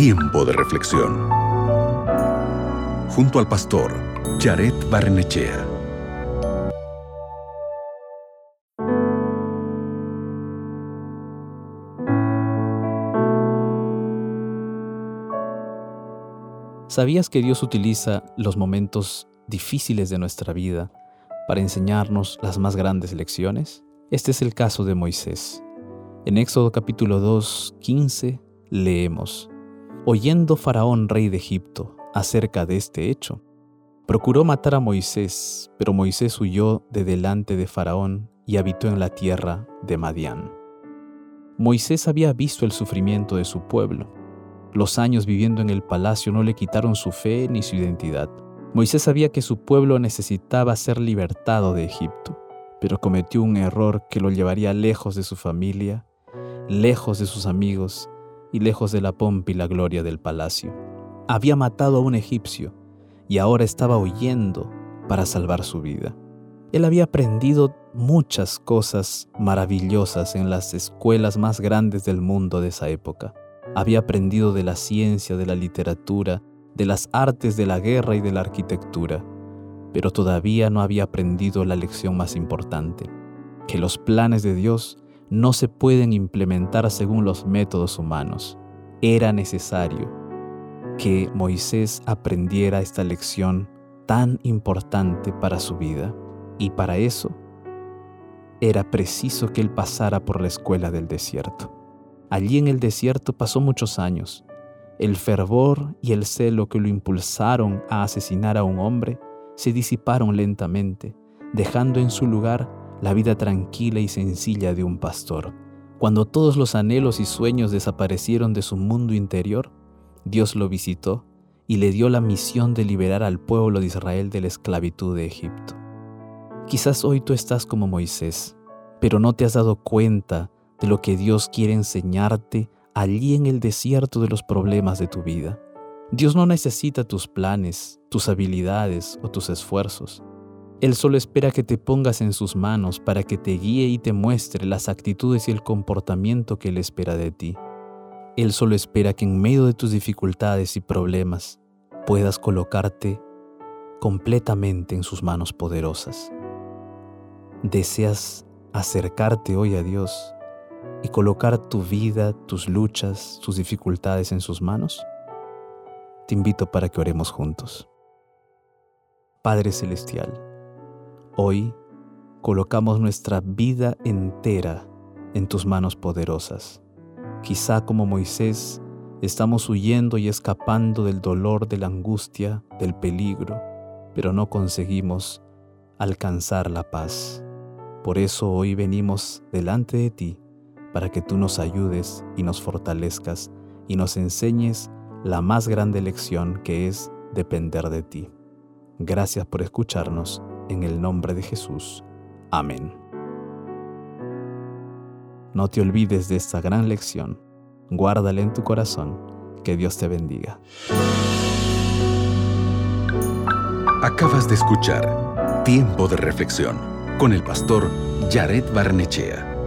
Tiempo de reflexión. Junto al pastor Jared Barnechea. ¿Sabías que Dios utiliza los momentos difíciles de nuestra vida para enseñarnos las más grandes lecciones? Este es el caso de Moisés. En Éxodo capítulo 2, 15 leemos, Oyendo Faraón, rey de Egipto, acerca de este hecho, procuró matar a Moisés, pero Moisés huyó de delante de Faraón y habitó en la tierra de Madián. Moisés había visto el sufrimiento de su pueblo. Los años viviendo en el palacio no le quitaron su fe ni su identidad. Moisés sabía que su pueblo necesitaba ser libertado de Egipto pero cometió un error que lo llevaría lejos de su familia, lejos de sus amigos y lejos de la pompa y la gloria del palacio. Había matado a un egipcio y ahora estaba huyendo para salvar su vida. Él había aprendido muchas cosas maravillosas en las escuelas más grandes del mundo de esa época. Había aprendido de la ciencia, de la literatura, de las artes de la guerra y de la arquitectura pero todavía no había aprendido la lección más importante, que los planes de Dios no se pueden implementar según los métodos humanos. Era necesario que Moisés aprendiera esta lección tan importante para su vida, y para eso era preciso que él pasara por la escuela del desierto. Allí en el desierto pasó muchos años. El fervor y el celo que lo impulsaron a asesinar a un hombre se disiparon lentamente, dejando en su lugar la vida tranquila y sencilla de un pastor. Cuando todos los anhelos y sueños desaparecieron de su mundo interior, Dios lo visitó y le dio la misión de liberar al pueblo de Israel de la esclavitud de Egipto. Quizás hoy tú estás como Moisés, pero no te has dado cuenta de lo que Dios quiere enseñarte allí en el desierto de los problemas de tu vida. Dios no necesita tus planes, tus habilidades o tus esfuerzos. Él solo espera que te pongas en sus manos para que te guíe y te muestre las actitudes y el comportamiento que Él espera de ti. Él solo espera que en medio de tus dificultades y problemas puedas colocarte completamente en sus manos poderosas. ¿Deseas acercarte hoy a Dios y colocar tu vida, tus luchas, tus dificultades en sus manos? te invito para que oremos juntos. Padre Celestial, hoy colocamos nuestra vida entera en tus manos poderosas. Quizá como Moisés estamos huyendo y escapando del dolor, de la angustia, del peligro, pero no conseguimos alcanzar la paz. Por eso hoy venimos delante de ti para que tú nos ayudes y nos fortalezcas y nos enseñes la más grande lección que es depender de ti. Gracias por escucharnos. En el nombre de Jesús. Amén. No te olvides de esta gran lección. Guárdala en tu corazón. Que Dios te bendiga. Acabas de escuchar Tiempo de Reflexión con el pastor Jared Barnechea.